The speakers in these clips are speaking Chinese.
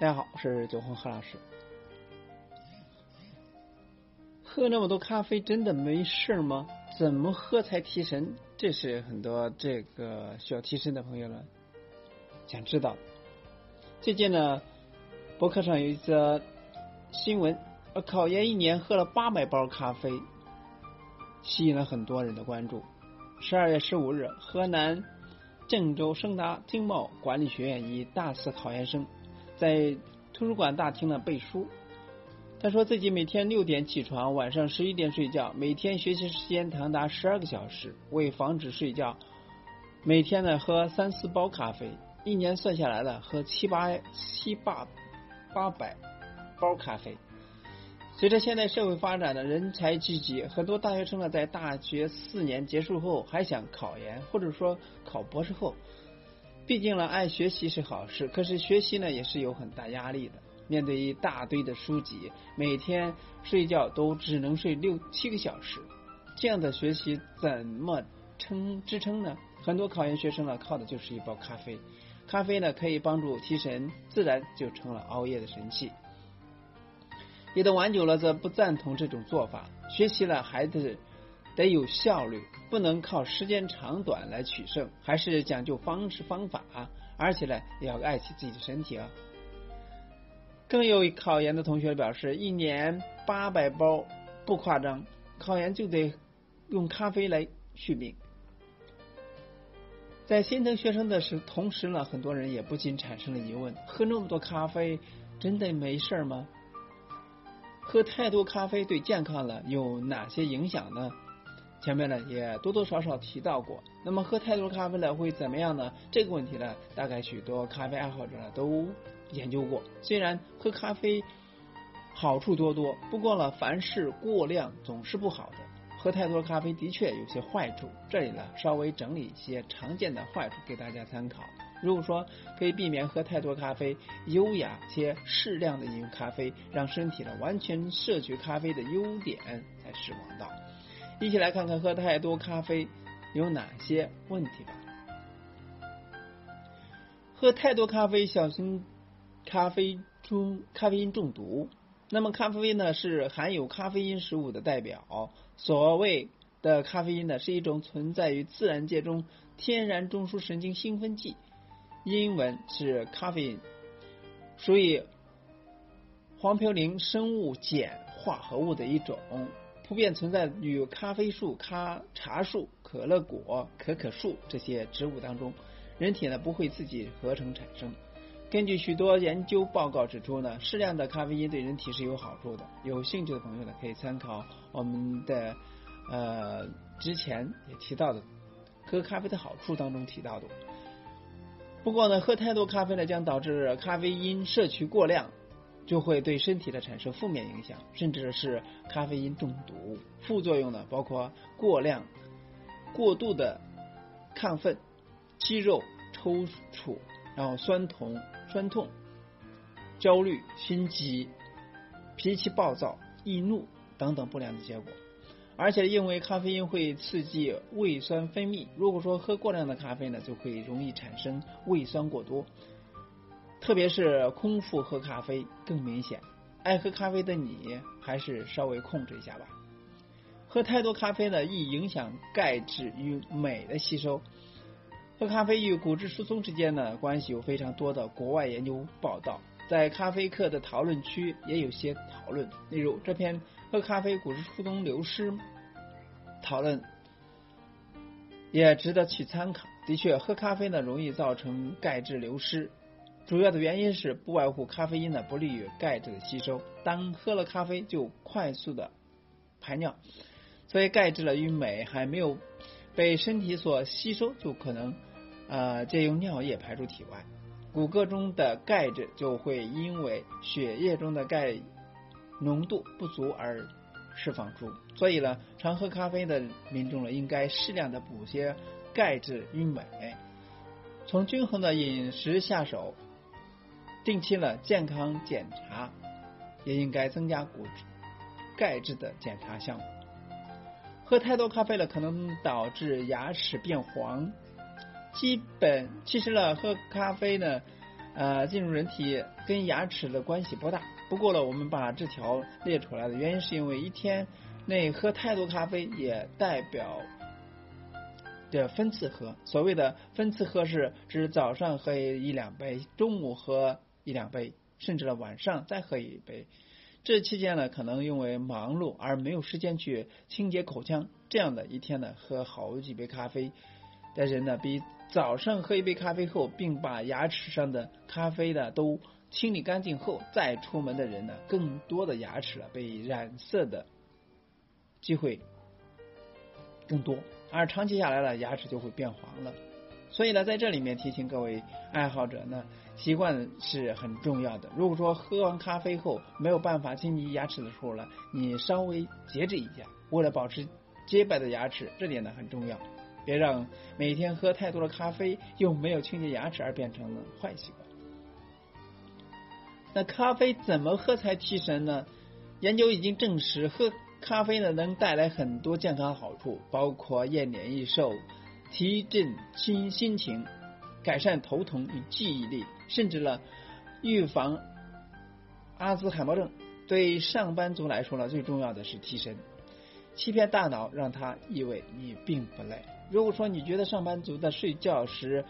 大家好，我是九红何老师。喝那么多咖啡真的没事吗？怎么喝才提神？这是很多这个需要提神的朋友们想知道。最近呢，博客上有一则新闻，考研一年喝了八百包咖啡，吸引了很多人的关注。十二月十五日，河南郑州盛达经贸管理学院一大四考研生。在图书馆大厅呢背书，他说自己每天六点起床，晚上十一点睡觉，每天学习时间长达十二个小时。为防止睡觉，每天呢喝三四包咖啡，一年算下来了喝七八七八八百包咖啡。随着现代社会发展的人才聚集，很多大学生呢在大学四年结束后还想考研，或者说考博士后。毕竟呢，爱学习是好事，可是学习呢也是有很大压力的。面对一大堆的书籍，每天睡觉都只能睡六七个小时，这样的学习怎么撑支撑呢？很多考研学生呢靠的就是一包咖啡，咖啡呢可以帮助提神，自然就成了熬夜的神器。有的玩久了则不赞同这种做法，学习了还得。得有效率，不能靠时间长短来取胜，还是讲究方式方法，而且呢，也要爱惜自己的身体啊。更有考研的同学表示，一年八百包不夸张，考研就得用咖啡来续命。在心疼学生的时同时呢，很多人也不禁产生了疑问：喝那么多咖啡真的没事吗？喝太多咖啡对健康了有哪些影响呢？前面呢也多多少少提到过，那么喝太多咖啡了会怎么样呢？这个问题呢，大概许多咖啡爱好者呢都研究过。虽然喝咖啡好处多多，不过呢，凡事过量总是不好的。喝太多咖啡的确有些坏处，这里呢稍微整理一些常见的坏处给大家参考。如果说可以避免喝太多咖啡，优雅且适量的饮用咖啡，让身体呢完全摄取咖啡的优点才是王道。一起来看看喝太多咖啡有哪些问题吧。喝太多咖啡，小心咖啡中咖啡因中毒。那么咖啡因呢是含有咖啡因食物的代表。所谓的咖啡因呢是一种存在于自然界中天然中枢神经兴奋剂，英文是咖啡因，属于黄嘌呤生物碱化合物的一种。普遍存在于咖啡树、咖茶树、可乐果、可可树这些植物当中，人体呢不会自己合成产生。根据许多研究报告指出呢，适量的咖啡因对人体是有好处的。有兴趣的朋友呢，可以参考我们的呃之前也提到的喝咖啡的好处当中提到的。不过呢，喝太多咖啡呢，将导致咖啡因摄取过量。就会对身体的产生负面影响，甚至是咖啡因中毒。副作用呢，包括过量、过度的亢奋、肌肉抽搐，然后酸痛、酸痛、焦虑、心悸、脾气暴躁、易怒等等不良的结果。而且因为咖啡因会刺激胃酸分泌，如果说喝过量的咖啡呢，就会容易产生胃酸过多。特别是空腹喝咖啡更明显，爱喝咖啡的你还是稍微控制一下吧。喝太多咖啡呢，易影响钙质与镁的吸收。喝咖啡与骨质疏松之间呢关系有非常多的国外研究报道，在咖啡课的讨论区也有些讨论。例如这篇喝咖啡骨质疏松流失讨论也值得去参考。的确，喝咖啡呢容易造成钙质流失。主要的原因是不外乎咖啡因呢不利于钙质的吸收，当喝了咖啡就快速的排尿，所以钙质呢与镁还没有被身体所吸收，就可能呃借用尿液排出体外，骨骼中的钙质就会因为血液中的钙浓度不足而释放出，所以呢，常喝咖啡的民众呢应该适量的补些钙质与镁，从均衡的饮食下手。定期呢健康检查，也应该增加骨质、钙质的检查项目。喝太多咖啡了，可能导致牙齿变黄，基本其实呢，喝咖啡呢，呃，进入人体跟牙齿的关系不大。不过呢，我们把这条列出来的原因是因为一天内喝太多咖啡也代表的分次喝。所谓的分次喝是指早上喝一两杯，中午喝一两杯，甚至呢晚上再喝一杯。这期间呢，可能因为忙碌而没有时间去清洁口腔，这样的一天呢，喝好几杯咖啡的人呢，比早上喝一杯咖啡后，并把牙齿上的咖啡呢都清理干净后再出门的人呢，更多的牙齿了被染色的机会更多，而长期下来了，牙齿就会变黄了。所以呢，在这里面提醒各位爱好者呢，习惯是很重要的。如果说喝完咖啡后没有办法清理牙齿的时候呢，你稍微节制一下，为了保持洁白的牙齿，这点呢很重要。别让每天喝太多的咖啡又没有清洁牙齿而变成了坏习惯。那咖啡怎么喝才提神呢？研究已经证实，喝咖啡呢能带来很多健康好处，包括延年益寿。提振心心情，改善头疼与记忆力，甚至呢预防阿兹海默症。对上班族来说呢，最重要的是提神，欺骗大脑，让他以为你并不累。如果说你觉得上班族的睡觉时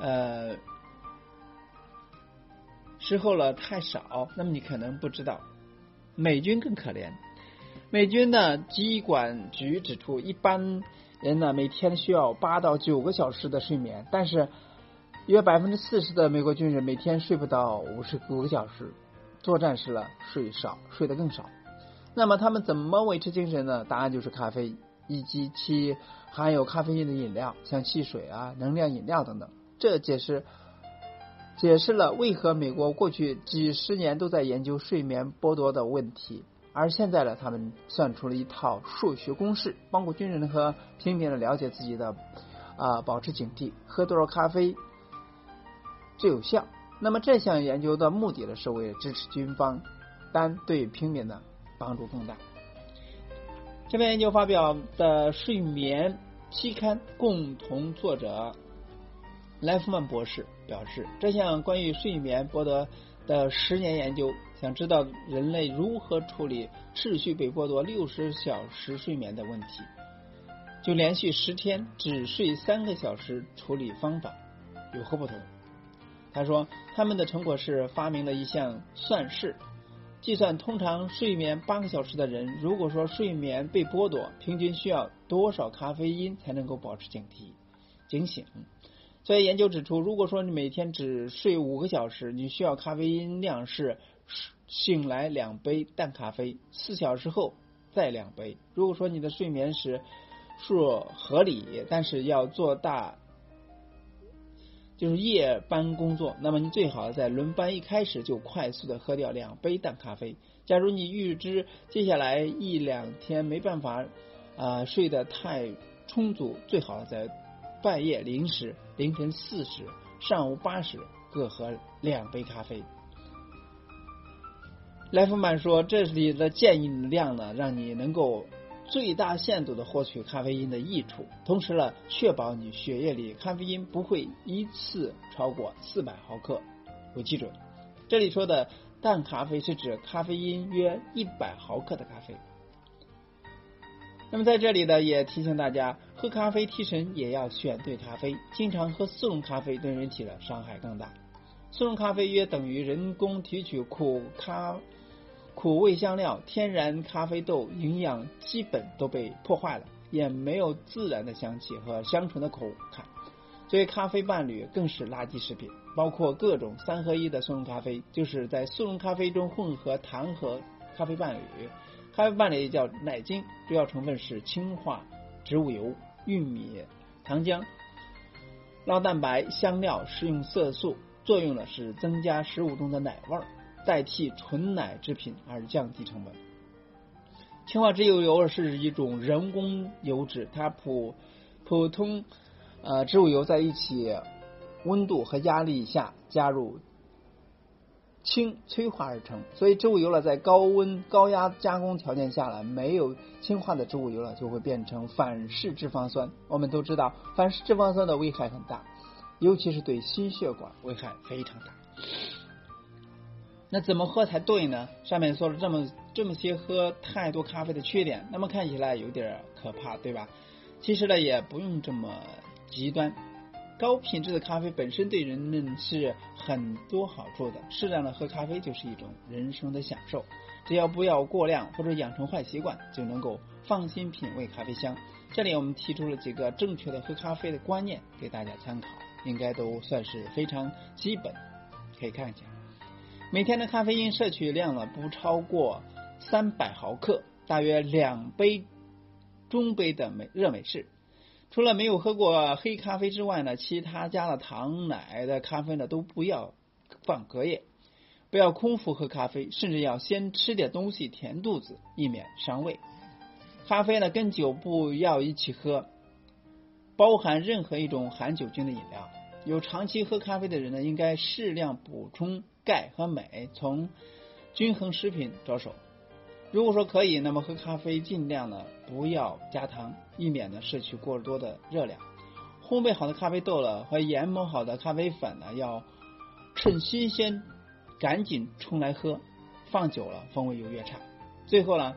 呃时候了太少，那么你可能不知道，美军更可怜。美军的疾管局指出，一般。人呢，每天需要八到九个小时的睡眠，但是约百分之四十的美国军人每天睡不到五十五个小时，作战时了睡少，睡得更少。那么他们怎么维持精神呢？答案就是咖啡以及其含有咖啡因的饮料，像汽水啊、能量饮料等等。这解释解释了为何美国过去几十年都在研究睡眠剥夺的问题。而现在呢，他们算出了一套数学公式，帮助军人和平民的了解自己的啊，保持警惕，喝多少咖啡最有效。那么这项研究的目的呢，是为了支持军方，但对平民呢帮助更大。这篇研究发表的睡眠期刊共同作者莱夫曼博士表示，这项关于睡眠剥夺的十年研究。想知道人类如何处理持续被剥夺六十小时睡眠的问题，就连续十天只睡三个小时处理方法有何不同？他说，他们的成果是发明了一项算式，计算通常睡眠八个小时的人，如果说睡眠被剥夺，平均需要多少咖啡因才能够保持警惕、警醒？所以研究指出，如果说你每天只睡五个小时，你需要咖啡因量是。醒来两杯淡咖啡，四小时后再两杯。如果说你的睡眠时数合理，但是要做大就是夜班工作，那么你最好在轮班一开始就快速的喝掉两杯淡咖啡。假如你预知接下来一两天没办法啊睡得太充足，最好在半夜零时、凌晨四时、上午八时各喝两杯咖啡。莱夫曼说：“这里的建议量呢，让你能够最大限度的获取咖啡因的益处，同时呢，确保你血液里咖啡因不会一次超过四百毫克为基准。这里说的淡咖啡是指咖啡因约一百毫克的咖啡。那么在这里呢，也提醒大家，喝咖啡提神也要选对咖啡，经常喝速溶咖啡对人体的伤害更大。速溶咖啡约等于人工提取苦咖。”苦味香料、天然咖啡豆营养基本都被破坏了，也没有自然的香气和香醇的口感。作为咖啡伴侣更是垃圾食品，包括各种三合一的速溶咖啡，就是在速溶咖啡中混合糖和咖啡伴侣。咖啡伴侣叫奶精，主要成分是氢化植物油、玉米、糖浆、酪蛋白、香料、食用色素，作用呢是增加食物中的奶味儿。代替纯奶制品而降低成本。氢化植物油是一种人工油脂，它普普通呃植物油在一起温度和压力下加入氢催化而成，所以植物油呢，在高温高压加工条件下呢，没有氢化的植物油呢，就会变成反式脂肪酸。我们都知道，反式脂肪酸的危害很大，尤其是对心血管危害非常大。那怎么喝才对呢？上面说了这么这么些喝太多咖啡的缺点，那么看起来有点可怕，对吧？其实呢，也不用这么极端。高品质的咖啡本身对人们是很多好处的，适量的喝咖啡就是一种人生的享受。只要不要过量或者养成坏习惯，就能够放心品味咖啡香。这里我们提出了几个正确的喝咖啡的观念给大家参考，应该都算是非常基本，可以看一下。每天的咖啡因摄取量呢不超过三百毫克，大约两杯中杯的美热美式。除了没有喝过黑咖啡之外呢，其他加了糖奶的咖啡呢都不要放隔夜，不要空腹喝咖啡，甚至要先吃点东西填肚子，以免伤胃。咖啡呢跟酒不要一起喝，包含任何一种含酒精的饮料。有长期喝咖啡的人呢，应该适量补充钙和镁，从均衡食品着手。如果说可以，那么喝咖啡尽量呢不要加糖，以免呢摄取过多的热量。烘焙好的咖啡豆了和研磨好的咖啡粉呢，要趁新鲜赶紧冲来喝，放久了风味就越差。最后呢，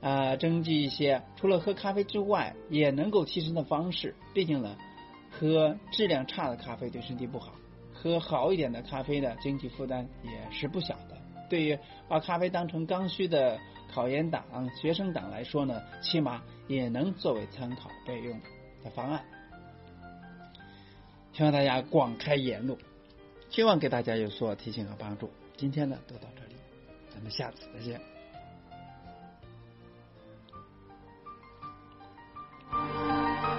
啊，征集一些除了喝咖啡之外也能够提神的方式。毕竟呢，喝质量差的咖啡对身体不好，喝好一点的咖啡呢，经济负担也是不小的。对于把咖啡当成刚需的考研党、学生党来说呢，起码也能作为参考备用的方案。希望大家广开言路，希望给大家有所提醒和帮助。今天呢，就到这里，咱们下次再见。